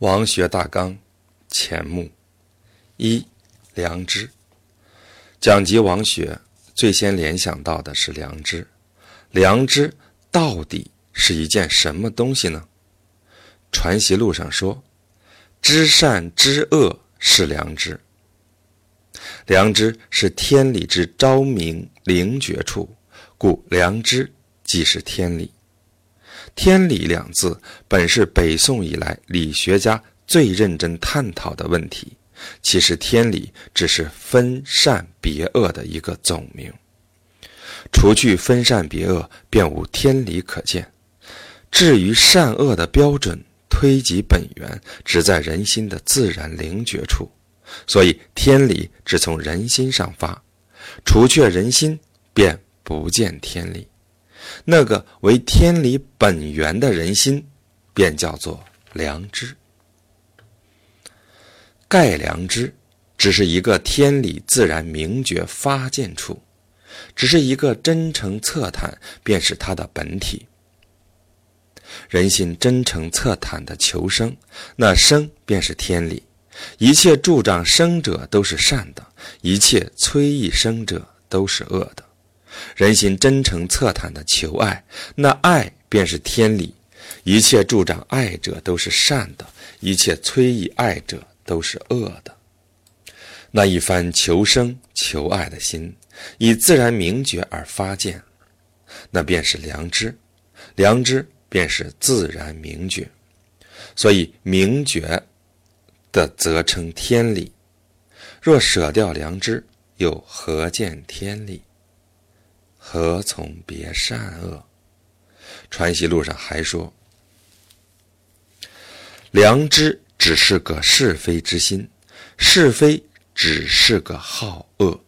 王学大纲前目一良知，讲及王学，最先联想到的是良知。良知到底是一件什么东西呢？传习录上说：“知善知恶是良知。”良知是天理之昭明灵觉处，故良知即是天理。天理两字本是北宋以来理学家最认真探讨的问题。其实，天理只是分善别恶的一个总名。除去分善别恶，便无天理可见。至于善恶的标准，推及本源，只在人心的自然灵觉处。所以，天理只从人心上发。除却人心，便不见天理。那个为天理本源的人心，便叫做良知。盖良知，只是一个天理自然明觉发见处，只是一个真诚测探，便是它的本体。人心真诚测探的求生，那生便是天理。一切助长生者都是善的，一切摧抑生者都是恶的。人心真诚侧袒的求爱，那爱便是天理。一切助长爱者都是善的，一切摧抑爱者都是恶的。那一番求生求爱的心，以自然明觉而发见，那便是良知。良知便是自然明觉，所以明觉的则称天理。若舍掉良知，又何见天理？何从别善恶？传习录上还说：“良知只是个是非之心，是非只是个好恶，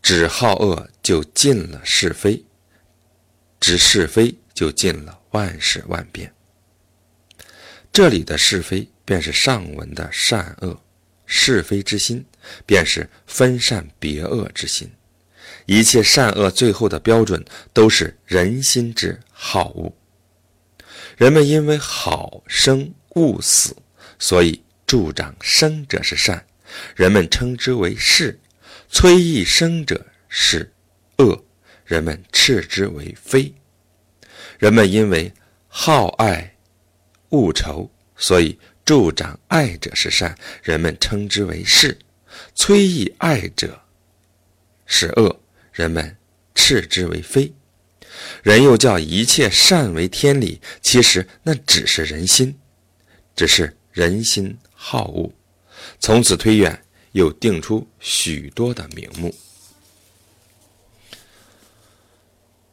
只好恶就尽了是非，知是非就尽了万事万变。这里的是非，便是上文的善恶，是非之心，便是分善别恶之心。”一切善恶最后的标准都是人心之好恶。人们因为好生恶死，所以助长生者是善，人们称之为是；催抑生者是恶，人们斥之为非。人们因为好爱恶仇，所以助长爱者是善，人们称之为是；催抑爱者是恶。人们斥之为非，人又叫一切善为天理，其实那只是人心，只是人心好恶。从此推远，又定出许多的名目。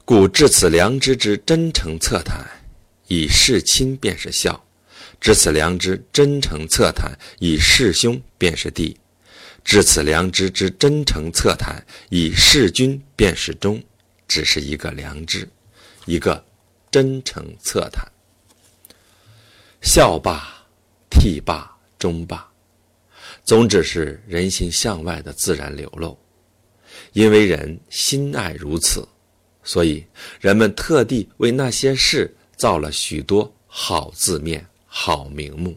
故至此良知之真诚侧谈，以事亲便是孝；至此良知真诚侧谈，以事兄便是弟。至此，良知之真诚侧谈，以事君便是忠，只是一个良知，一个真诚侧谈。孝罢，悌罢，忠罢，总只是人心向外的自然流露。因为人心爱如此，所以人们特地为那些事造了许多好字面、好名目，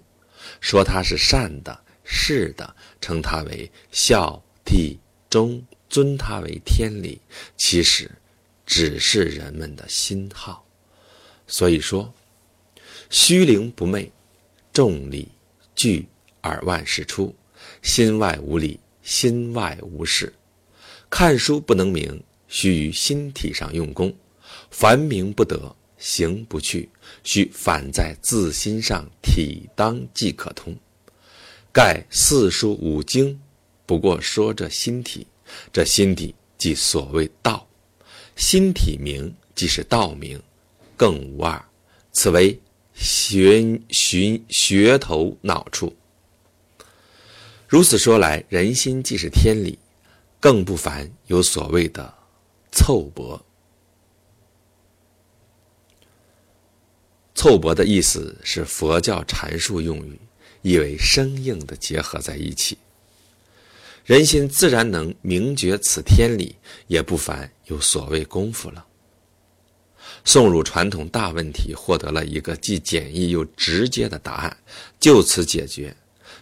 说它是善的。是的，称他为孝悌忠，尊他为天理，其实只是人们的心好。所以说，虚灵不昧，众理聚而万事出；心外无理，心外无事。看书不能明，须于心体上用功；凡明不得，行不去，须反在自心上体当即可通。盖四书五经，不过说这心体，这心体即所谓道，心体明即是道明，更无二。此为寻寻学头脑处。如此说来，人心即是天理，更不凡有所谓的凑薄。凑薄的意思是佛教阐述用语。意为生硬的结合在一起，人心自然能明觉此天理，也不凡有所谓功夫了。宋儒传统大问题，获得了一个既简易又直接的答案，就此解决，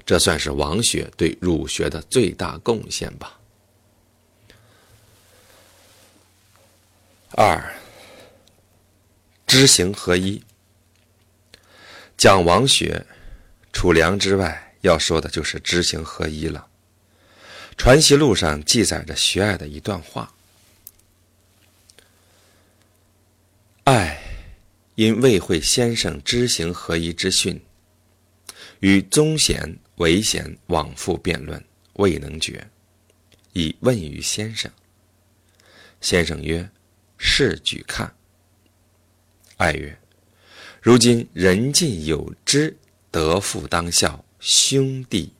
这算是王学对儒学的最大贡献吧。二，知行合一。讲王学，除良之外，要说的就是知行合一了。《传习录》上记载着徐爱的一段话：爱因未会先生知行合一之训，与宗贤、韦贤往复辩论，未能决，以问于先生。先生曰：“试举看。”爱曰：“如今人尽有知，德父当孝，兄弟。”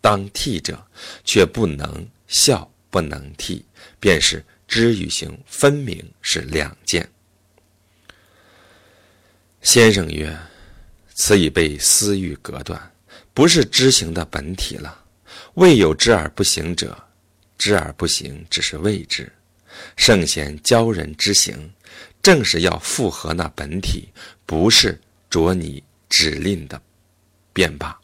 当替者，却不能孝，不能替，便是知与行分明是两件。先生曰：“此已被私欲隔断，不是知行的本体了。未有知而不行者，知而不行只是未知。圣贤教人之行，正是要复合那本体，不是着你指令的便罢。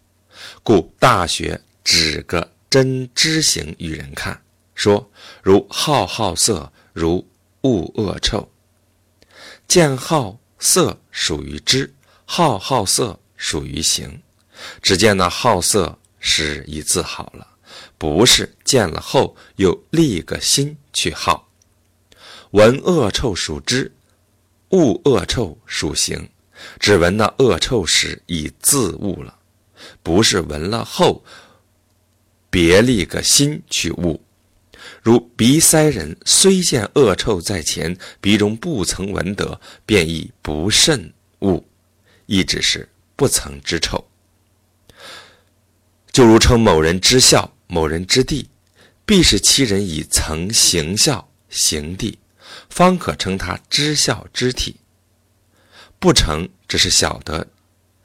故《大学》。”指个真知行与人看，说如好好色，如恶恶臭。见好色属于知，好好色属于行。只见那好色是已自好了，不是见了后又立个心去好。闻恶臭属知，恶恶臭属行。只闻那恶臭时已自恶了，不是闻了后。别立个心去悟，如鼻塞人虽见恶臭在前，鼻中不曾闻得，便亦不甚悟，亦只是不曾知臭。就如称某人知孝，某人知地，必是其人已曾行孝行地，方可称他知孝知体。不成，只是晓得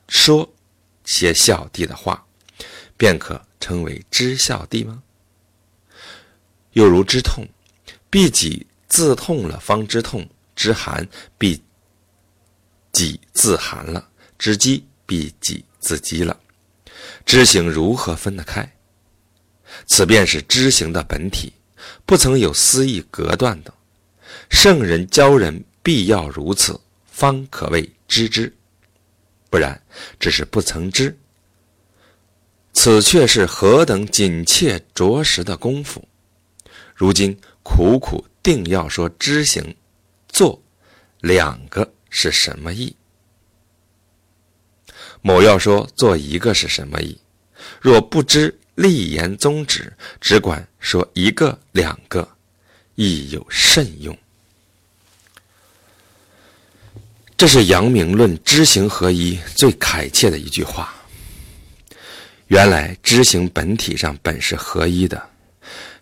说些孝弟的话，便可。称为知孝弟吗？又如知痛，必己自痛了方知痛；知寒，必己自寒了；知饥，必己自饥了。知行如何分得开？此便是知行的本体，不曾有私意隔断的。圣人教人，必要如此，方可谓知之；不然，只是不曾知。此却是何等紧切着实的功夫！如今苦苦定要说知行、做两个是什么意？某要说做一个是什么意？若不知立言宗旨，只管说一个、两个，亦有甚用？这是阳明论知行合一最恳切的一句话。原来知行本体上本是合一的，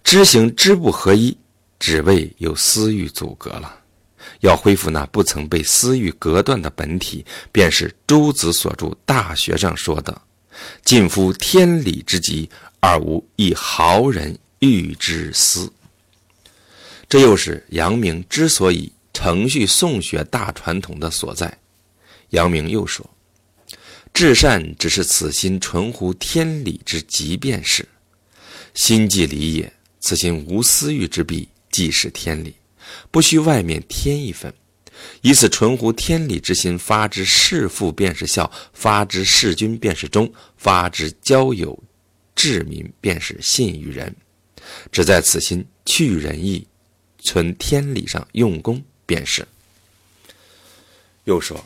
知行知不合一，只为有私欲阻隔了。要恢复那不曾被私欲隔断的本体，便是朱子所著《大学》上说的：“近乎天理之极，而无一毫人欲之私。”这又是阳明之所以程序宋学大传统的所在。阳明又说。至善只是此心纯乎天理之极便是，心即理也。此心无私欲之弊，即是天理，不需外面添一分。以此纯乎天理之心发之事父便是孝，发之事君便是忠，发之交友治民便是信与人。只在此心去仁义，存天理上用功便是。又说，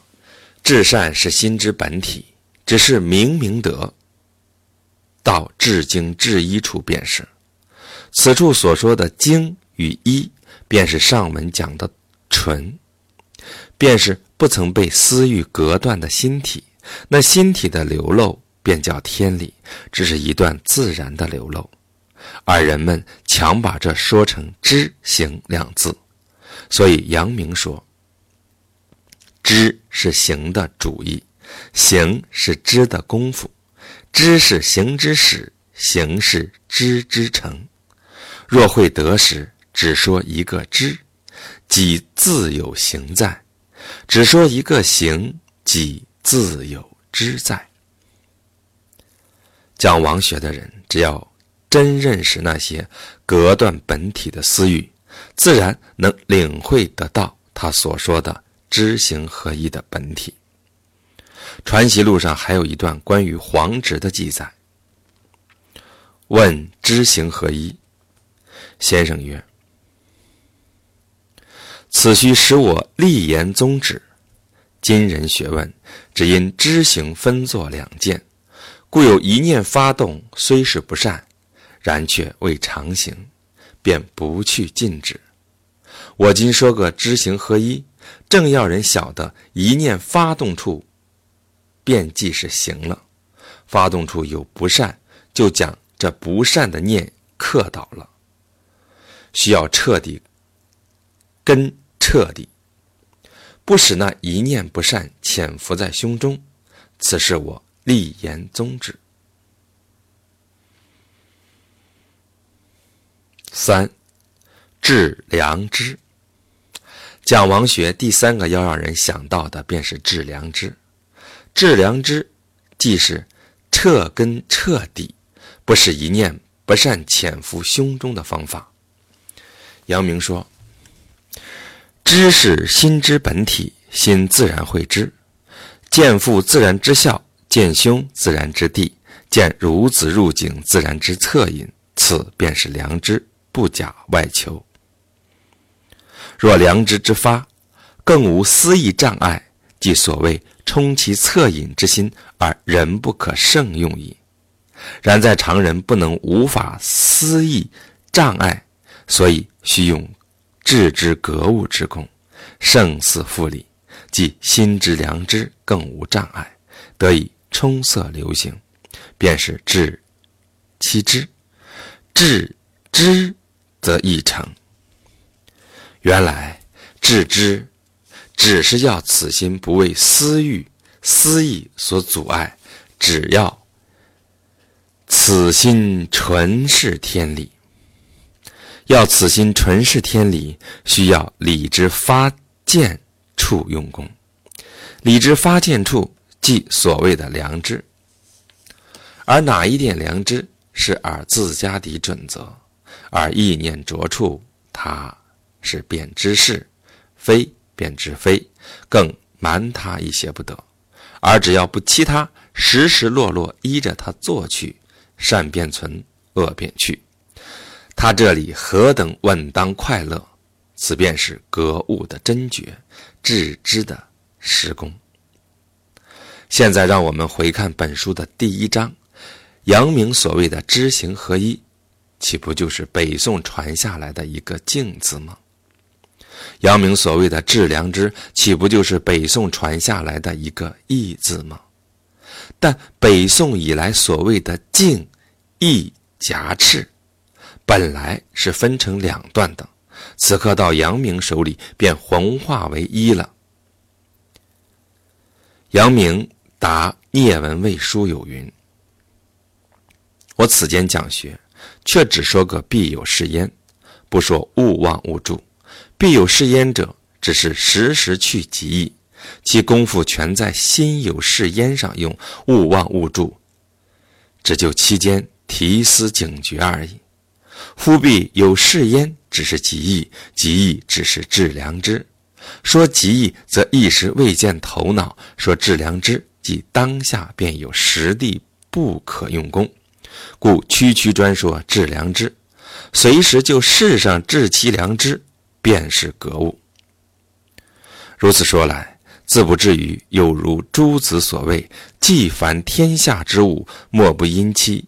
至善是心之本体。只是明明德，到至精至一处便是。此处所说的精与一，便是上文讲的纯，便是不曾被私欲隔断的心体。那心体的流露，便叫天理，只是一段自然的流露。而人们强把这说成知行两字，所以阳明说，知是行的主意。行是知的功夫，知是行之始，行是知之成。若会得时，只说一个知，即自有行在；只说一个行，即自有知在。讲王学的人，只要真认识那些隔断本体的私欲，自然能领会得到他所说的知行合一的本体。传习录上还有一段关于黄直的记载。问知行合一，先生曰：“此须使我立言宗旨。今人学问，只因知行分作两件。”故有一念发动，虽是不善，然却未常行，便不去禁止。我今说个知行合一，正要人晓得一念发动处，便即是行了。发动处有不善，就将这不善的念克倒了。需要彻底根彻底，不使那一念不善潜伏在胸中。此是我。立言宗旨。三，治良知。讲王学第三个要让人想到的，便是治良知。治良知，即是彻根彻底，不是一念不善潜伏胸中的方法。阳明说：“知是心之本体，心自然会知，见父自然之孝。”见兄自然之地，见孺子入井自然之恻隐，此便是良知，不假外求。若良知之发，更无私意障碍，即所谓充其恻隐之心而人不可胜用矣。然在常人不能无法私意障碍，所以须用致之格物之功，胜似复礼，即心之良知更无障碍，得以。充色流行，便是治其知；治知则易成。原来治知只是要此心不为私欲、私意所阻碍，只要此心纯是天理。要此心纯是天理，需要理之发见处用功。理之发见处。即所谓的良知，而哪一点良知是耳自家的准则？而意念着处，它是便知是非，便知非，更瞒他一些不得。而只要不欺他，时时落落依着他做去，善便存，恶便去。他这里何等稳当快乐？此便是格物的真诀，致知的施功。现在让我们回看本书的第一章，阳明所谓的知行合一，岂不就是北宋传下来的一个镜子吗？阳明所谓的致良知，岂不就是北宋传下来的一个义字吗？但北宋以来所谓的静、义夹斥，本来是分成两段的，此刻到阳明手里便混化为一了。阳明。答聂文蔚书有云：“我此间讲学，却只说个必有是焉，不说勿忘勿助。必有是焉者，只是时时去极意，其功夫全在心有是焉上用。勿忘勿助，只就期间提思警觉而已。夫必有是焉，只是极意，极意只是致良知。说极意，则一时未见头脑；说致良知。”即当下便有实地不可用功，故区区专说治良知，随时就世上治其良知，便是格物。如此说来，自不至于有如诸子所谓：“既凡天下之物，莫不因其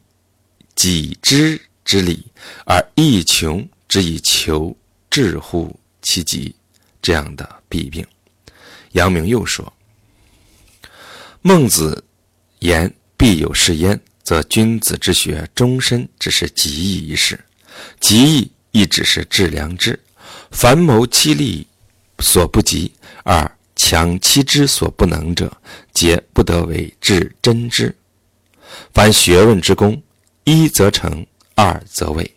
己知之理，而亦穷之以求至乎其极。”这样的弊病。阳明又说。孟子言：“必有是焉，则君子之学终身只是极义一事。极义亦只是致良知。凡谋其利所不及，而强其知所不能者，皆不得为至真知。凡学问之功，一则成，二则位。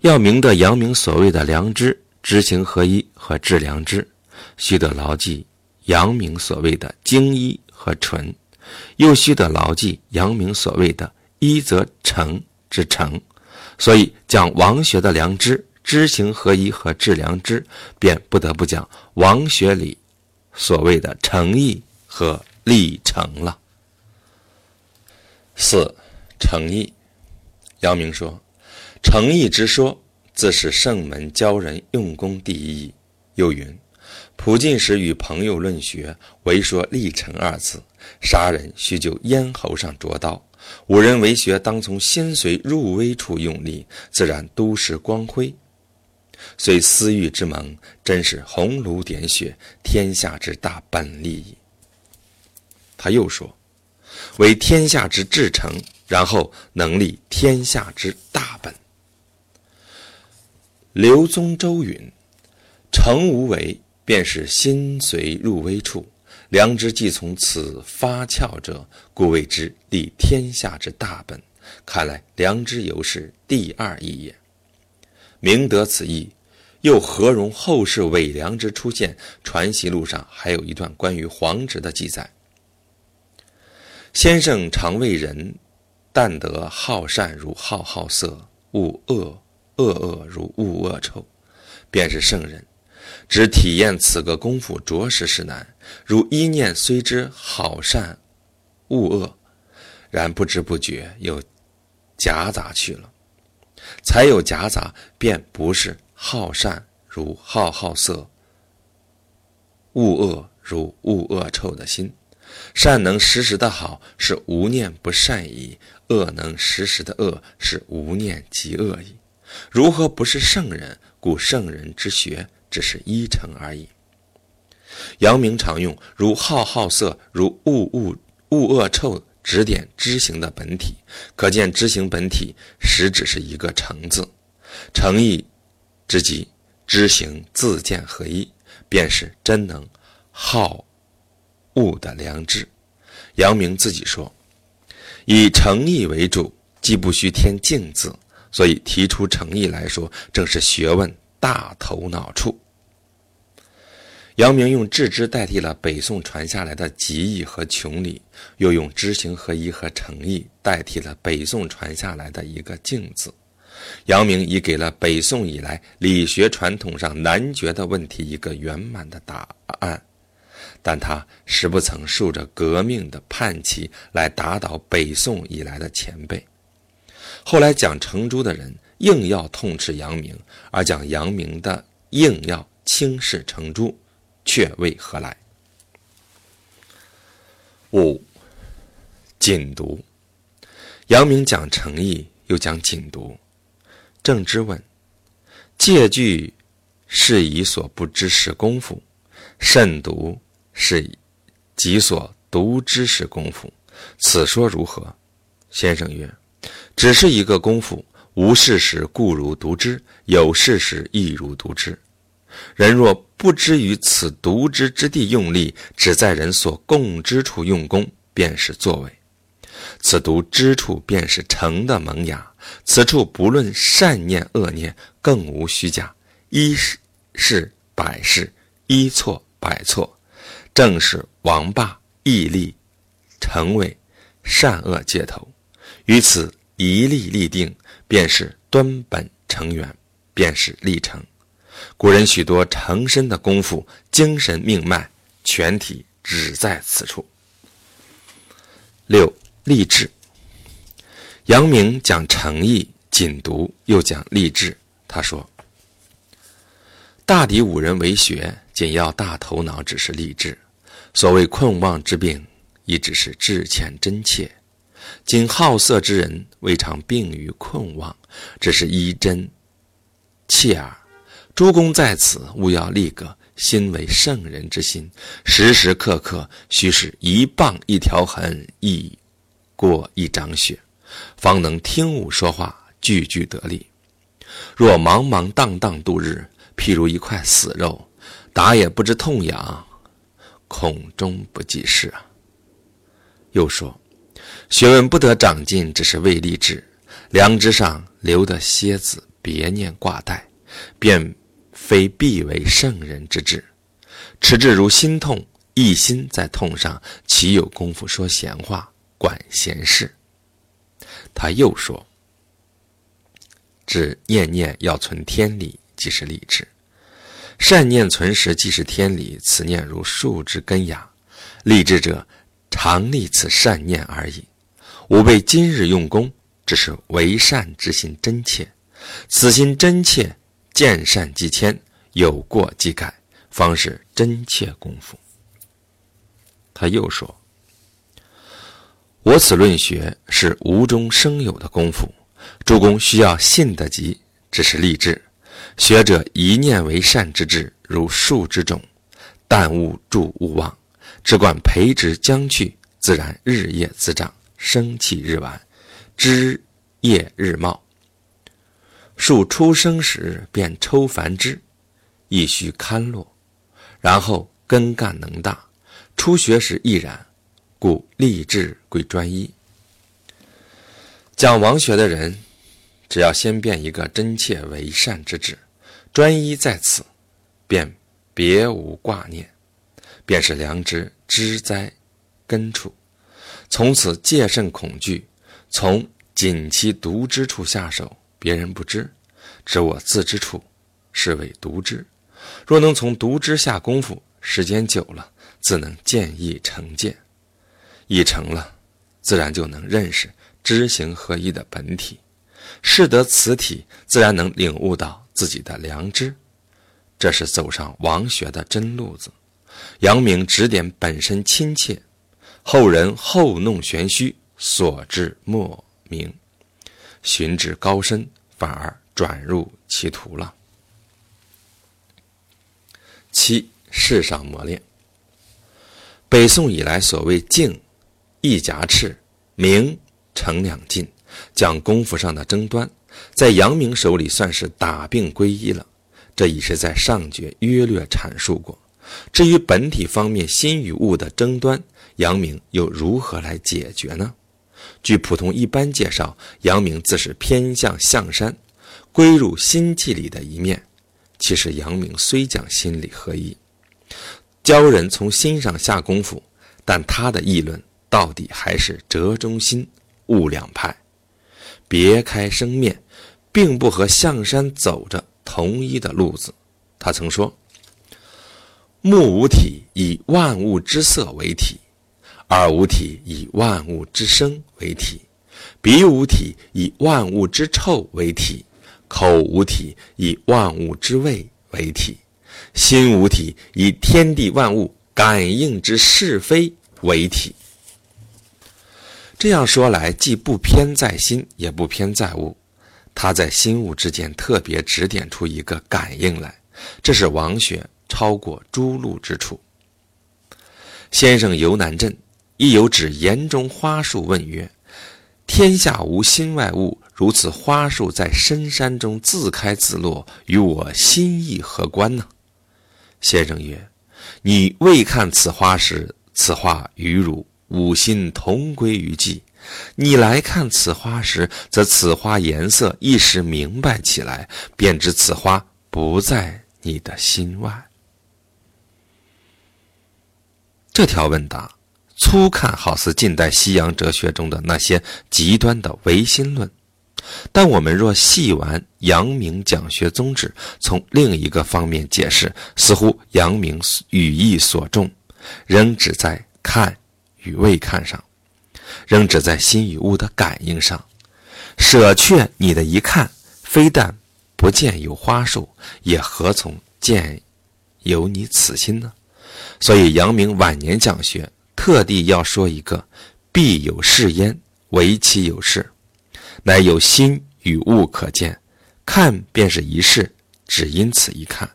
要明得阳明所谓的良知、知行合一和致良知。”须得牢记阳明所谓的精一和纯，又须得牢记阳明所谓的一则成之成。所以讲王学的良知、知行合一和致良知，便不得不讲王学礼所谓的诚意和立成了。四诚意，阳明说，诚意之说，自是圣门教人用功第一义。又云，普进时与朋友论学，唯说立成二字。杀人须就咽喉上着刀。五人为学，当从心髓入微处用力，自然都是光辉。虽私欲之盟，真是红炉点血，天下之大本利益。他又说：“为天下之至诚，然后能立天下之大本。”刘宗周云：“诚无为，便是心随入微处。”良知既从此发窍者，故谓之立天下之大本。看来良知犹是第二义也。明得此意，又何容后世伪良之出现？传习录上还有一段关于黄直的记载：先生常谓人，但得好善如好好色，恶恶恶恶如恶恶臭，便是圣人。只体验此个功夫，着实是难。如一念虽知好善恶恶，然不知不觉又夹杂去了。才有夹杂，便不是好善如好好色，恶恶如恶恶臭的心。善能时时的好，是无念不善矣；恶能时时的恶，是无念即恶矣。如何不是圣人？故圣人之学。只是一成而已。阳明常用如好好色，如恶恶恶恶臭，指点知行的本体。可见知行本体实只是一个诚字，诚意之极，知行自见合一，便是真能好恶的良知。阳明自己说，以诚意为主，既不需添敬字，所以提出诚意来说，正是学问。大头脑处，阳明用致知代替了北宋传下来的极意和穷理，又用知行合一和诚意代替了北宋传下来的一个敬字。阳明已给了北宋以来理学传统上难决的问题一个圆满的答案，但他实不曾竖着革命的叛旗来打倒北宋以来的前辈。后来讲程朱的人。硬要痛斥阳明，而讲阳明的硬要轻视程朱，却为何来？五谨读，阳明讲诚意，又讲谨读。正之问：借据是以所不知识功夫，慎读是己所读知识功夫，此说如何？先生曰：只是一个功夫。无事时故如独之，有事时亦如独之。人若不知于此独之之地用力，只在人所共之处用功，便是作为。此独之处，便是成的萌芽。此处不论善念恶念，更无虚假。一是是百事，一错百错，正是王霸毅力，成为善恶界头。于此一力立定。便是端本成源，便是立成。古人许多成身的功夫，精神命脉全体只在此处。六立志。阳明讲诚意，谨读又讲立志。他说：“大抵五人为学，仅要大头脑，只是立志。所谓困妄之病，亦只是志欠真切。”今好色之人未尝病于困妄，只是一真切耳。诸公在此，务要立个心为圣人之心，时时刻刻须是一棒一条痕，一过一张血，方能听吾说话，句句得力。若茫茫荡荡度日，譬如一块死肉，打也不知痛痒，恐终不济事啊。又说。学问不得长进，只是为立志；良知上留的蝎子，别念挂带，便非必为圣人之志。持志如心痛，一心在痛上，岂有功夫说闲话、管闲事？他又说：“只念念要存天理，即是立志；善念存时，即是天理。此念如树之根芽，立志者常立此善念而已。吾辈今日用功，只是为善之心真切。此心真切，见善即迁，有过即改，方是真切功夫。”他又说。我此论学是无中生有的功夫，诸公需要信得及，只是立志。学者一念为善之志，如树之种，但勿助勿忘，只管培植将去，自然日夜滋长，生气日完，枝叶日茂。树出生时便抽繁枝，亦须堪落，然后根干能大，初学时亦然。故立志归专一。讲王学的人，只要先变一个真切为善之志，专一在此，便别无挂念，便是良知知灾根处。从此戒慎恐惧，从仅其独之处下手，别人不知，知我自之处，是谓独知。若能从独知下功夫，时间久了，自能见异成见。已成了，自然就能认识知行合一的本体，识得此体，自然能领悟到自己的良知。这是走上王学的真路子。阳明指点本身亲切，后人后弄玄虚，所至莫名，寻至高深，反而转入歧途了。七世上磨练。北宋以来，所谓静。一夹翅，明成两进，讲功夫上的争端，在阳明手里算是打并归一了。这已是在上节约略阐述过。至于本体方面心与物的争端，阳明又如何来解决呢？据普通一般介绍，阳明自是偏向象山，归入心气里的一面。其实阳明虽讲心理合一，教人从心上下功夫，但他的议论。到底还是折中心，悟两派，别开生面，并不和象山走着同一的路子。他曾说：“目无体以万物之色为体，耳无体以万物之声为体，鼻无体以万物之臭为体，口无体以万物之味为体，心无体以天地万物感应之是非为体。”这样说来，既不偏在心，也不偏在物，他在心物之间特别指点出一个感应来，这是王学超过诸路之处。先生游南镇，亦有指岩中花树问曰：“天下无心外物，如此花树在深山中自开自落，与我心意何关呢？”先生曰：“你未看此花时，此花与汝。”五心同归于寂，你来看此花时，则此花颜色一时明白起来，便知此花不在你的心外。这条问答，粗看好似近代西洋哲学中的那些极端的唯心论，但我们若细玩阳明讲学宗旨，从另一个方面解释，似乎阳明语意所重，仍只在看。与未看上，仍只在心与物的感应上，舍却你的一看，非但不见有花树，也何从见有你此心呢？所以阳明晚年讲学，特地要说一个“必有是焉，唯其有事”，乃有心与物可见，看便是一事，只因此一看，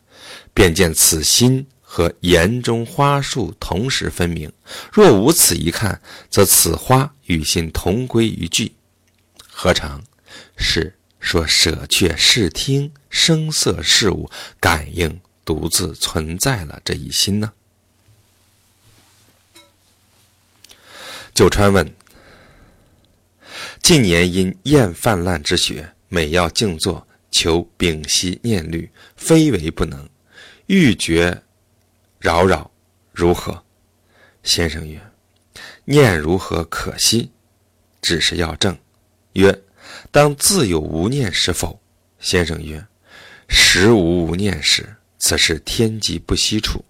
便见此心。和岩中花树同时分明，若无此一看，则此花与心同归于尽，何尝是说舍却视听声色事物感应独自存在了这一心呢？九川问：近年因厌泛滥之学，每要静坐求屏息念虑，非为不能，欲觉。扰扰，如何？”先生曰：“念如何可惜？只是要正。”曰：“当自有无念时否？”先生曰：“时无无念时，此是天机不息处。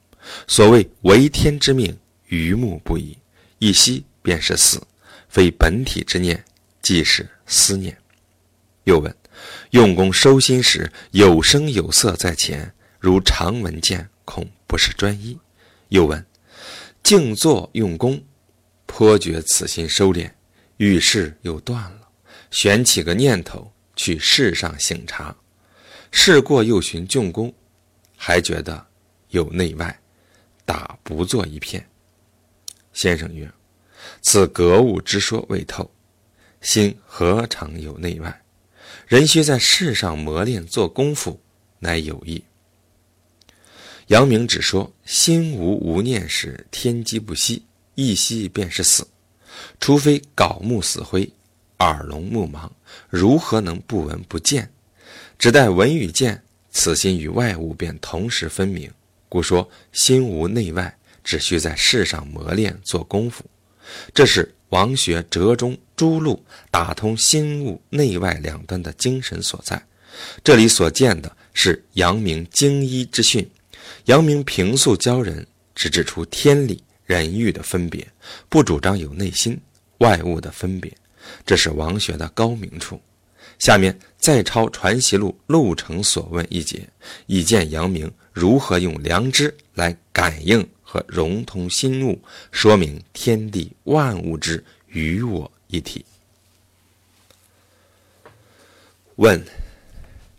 所谓为天之命，于目不已，一息便是死，非本体之念，即是思念。”又问：“用功收心时，有声有色在前，如常闻见，恐不是专一。”又问：“静坐用功，颇觉此心收敛，遇事又断了，旋起个念头去世上醒察，事过又寻用功，还觉得有内外，打不作一片。”先生曰：“此格物之说未透，心何尝有内外？”人须在世上磨练做功夫，乃有益。阳明只说心无无念时，天机不息，一息便是死。除非槁木死灰，耳聋目盲，如何能不闻不见？只待闻与见，此心与外物便同时分明。故说心无内外，只需在世上磨练做功夫。这是。王学折中诸路打通心物内外两端的精神所在。这里所见的是阳明精一之训。阳明平素教人，只指出天理人欲的分别，不主张有内心外物的分别。这是王学的高明处。下面再抄《传习录》路程所问一节，以见阳明如何用良知来感应。和融通心物，说明天地万物之与我一体。问：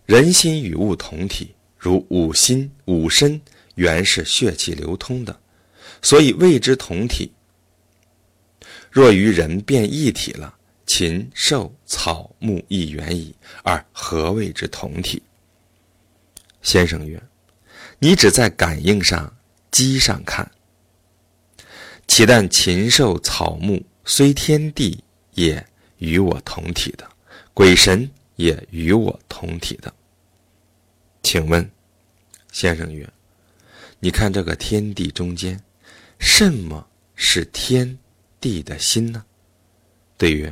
人心与物同体，如五心五身原是血气流通的，所以谓之同体。若于人变一体了，禽兽草木亦远矣，而何谓之同体？先生曰：你只在感应上。机上看，岂但禽兽草木虽天地也与我同体的，鬼神也与我同体的。请问，先生曰：“你看这个天地中间，什么是天地的心呢？”对曰：“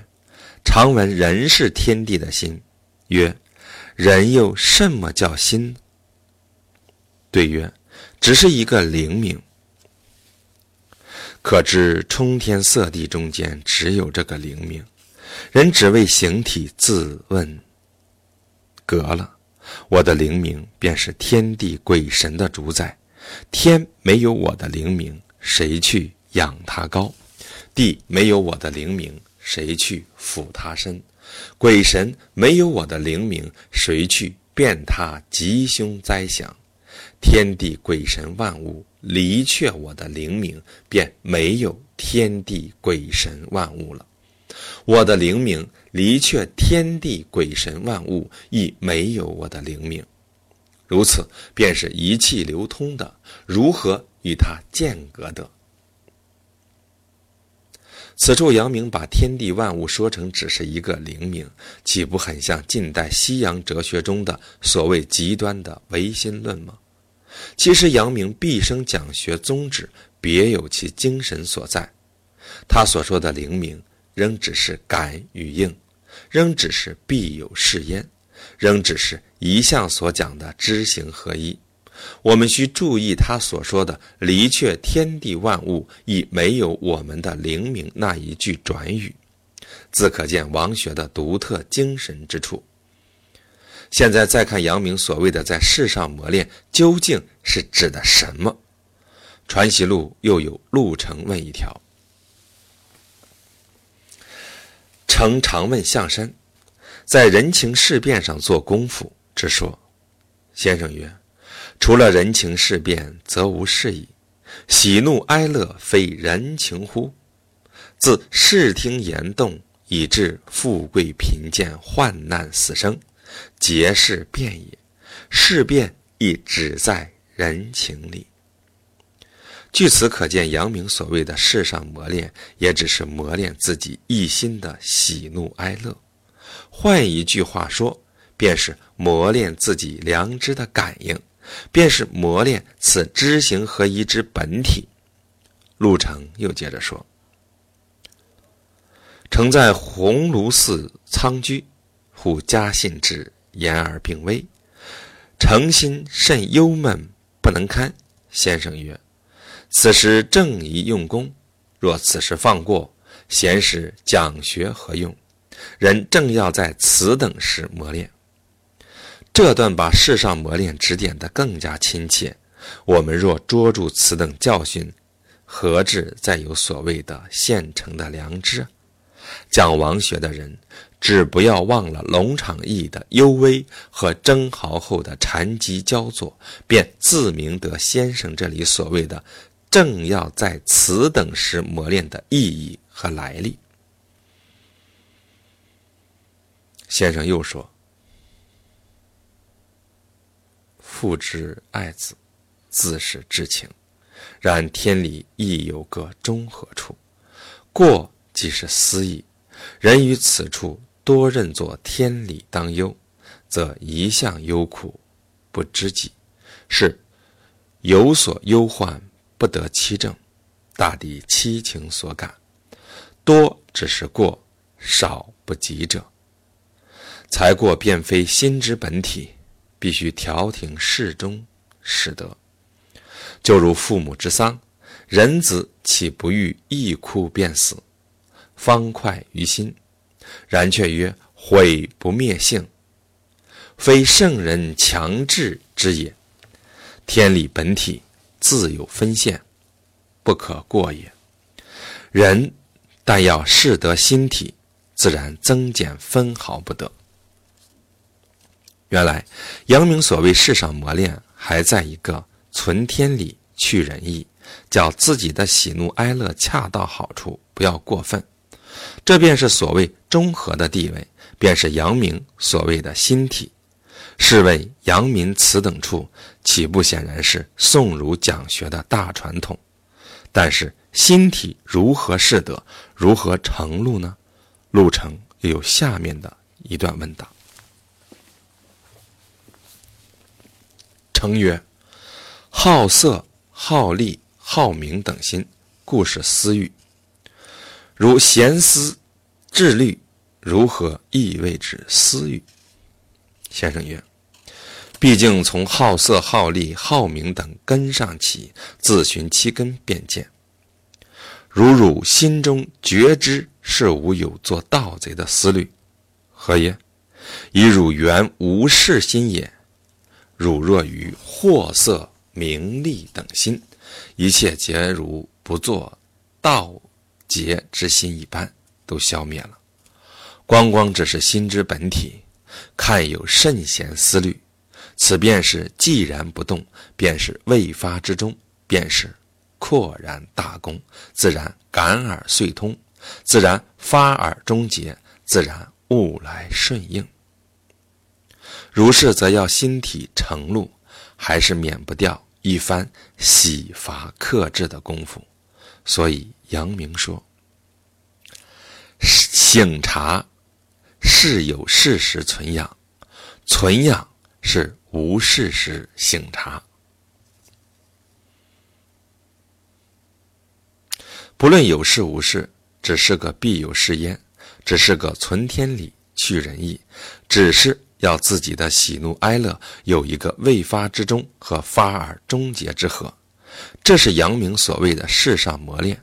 常闻人是天地的心。”曰：“人又什么叫心？”对曰。只是一个灵明，可知冲天色地中间只有这个灵明，人只为形体自问，隔了我的灵明便是天地鬼神的主宰。天没有我的灵明，谁去养它高？地没有我的灵明，谁去抚它身？鬼神没有我的灵明，谁去辨他吉凶灾祥？天地鬼神万物离却我的灵明，便没有天地鬼神万物了；我的灵明离却天地鬼神万物，亦没有我的灵明。如此，便是一气流通的，如何与它间隔的？此处阳明把天地万物说成只是一个灵明，岂不很像近代西洋哲学中的所谓极端的唯心论吗？其实，阳明毕生讲学宗旨别有其精神所在。他所说的灵明，仍只是感与应，仍只是必有是焉，仍只是一向所讲的知行合一。我们需注意他所说的“离却天地万物，亦没有我们的灵明”那一句转语，自可见王学的独特精神之处。现在再看阳明所谓的在世上磨练，究竟是指的什么？传习录又有陆程问一条：程常问象山，在人情事变上做功夫之说。先生曰：除了人情事变，则无事矣。喜怒哀乐，非人情乎？自视听言动，以致富贵贫贱、患难死生。皆是变也，事变亦只在人情里。据此可见，阳明所谓的世上磨练，也只是磨练自己一心的喜怒哀乐。换一句话说，便是磨练自己良知的感应，便是磨练此知行合一之本体。陆程又接着说：“曾在鸿胪寺仓居，故家信之，言而病危，诚心甚忧闷不能堪。先生曰：‘此时正宜用功，若此时放过，闲时讲学何用？人正要在此等时磨练。’这段把世上磨练指点得更加亲切。我们若捉住此等教训，何至再有所谓的现成的良知？讲王学的人，只不要忘了龙场驿的幽微和征豪后的禅机交作，便自明得先生这里所谓的“正要在此等时磨练”的意义和来历。先生又说：“父之爱子，自是至情。”然天理亦有个中和处，过即是私意。人于此处多认作天理当忧，则一向忧苦不知己，是有所忧患不得其正，大抵七情所感。多只是过，少不及者，才过便非心之本体，必须调停适中，使得。就如父母之丧，人子岂不欲一哭便死，方快于心？然却曰：“毁不灭性，非圣人强制之也。天理本体自有分限，不可过也。人但要适得心体，自然增减分毫不得。”原来阳明所谓世上磨练，还在一个。存天理，去仁义，叫自己的喜怒哀乐恰到好处，不要过分。这便是所谓中和的地位，便是阳明所谓的心体。试问阳明此等处，岂不显然是宋儒讲学的大传统？但是心体如何是得，如何成路呢？路程又有下面的一段问答。成曰。好色、好利、好名等心，故是私欲。如闲思、志虑，如何亦谓之私欲？先生曰：“毕竟从好色、好利、好名等根上起，自寻其根便见。如汝心中觉知是无有做盗贼的思虑，何也？以汝原无事心也。汝若于货色。”名利等心，一切皆如不做盗劫之心一般，都消灭了。光光只是心之本体，看有甚贤思虑，此便是寂然不动，便是未发之中，便是阔然大功，自然感而遂通，自然发而终结，自然物来顺应。如是，则要心体成露，还是免不掉。一番洗罚克制的功夫，所以阳明说：“醒察是有事时存养，存养是无事时醒察。不论有事无事，只是个必有事焉，只是个存天理去仁义，只是。”要自己的喜怒哀乐有一个未发之中和发而终结之和，这是阳明所谓的世上磨练。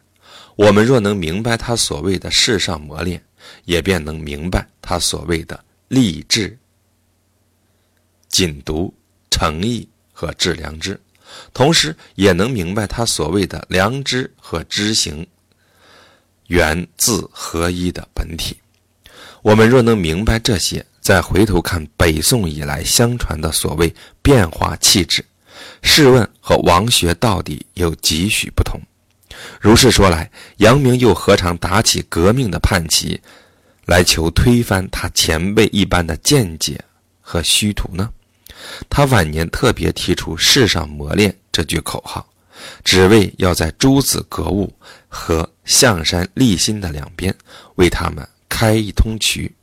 我们若能明白他所谓的世上磨练，也便能明白他所谓的立志、谨读、诚意和致良知，同时也能明白他所谓的良知和知行源自合一的本体。我们若能明白这些，再回头看北宋以来相传的所谓变化气质，试问和王学到底有几许不同？如是说来，阳明又何尝打起革命的叛旗，来求推翻他前辈一般的见解和虚图呢？他晚年特别提出“世上磨练”这句口号，只为要在诸子格物和象山立心的两边为他们开一通渠。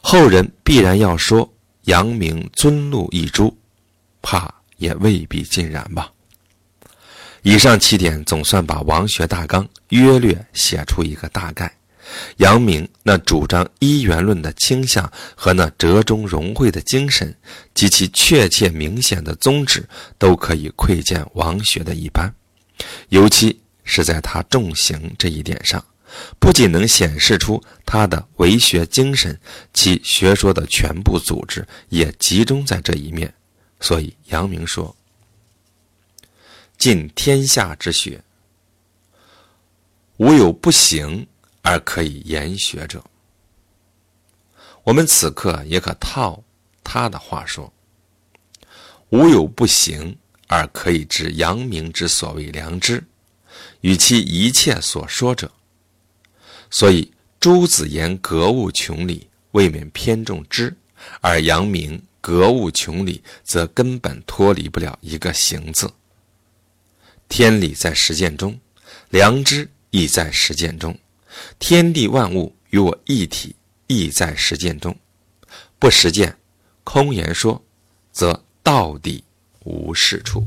后人必然要说杨明尊禄一株，怕也未必尽然吧。以上七点总算把王学大纲约略写出一个大概。阳明那主张一元论的倾向和那折中融汇的精神及其确切明显的宗旨，都可以窥见王学的一般。尤其是在他重刑这一点上，不仅能显示出他的为学精神，其学说的全部组织也集中在这一面。所以阳明说：“尽天下之学，无有不行。”而可以言学者，我们此刻也可套他的话说：“无有不行而可以知阳明之所谓良知，与其一切所说者。”所以朱子言格物穷理，未免偏重知；而阳明格物穷理，则根本脱离不了一个“行”字。天理在实践中，良知亦在实践中。天地万物与我一体，亦在实践中。不实践，空言说，则到底无是处。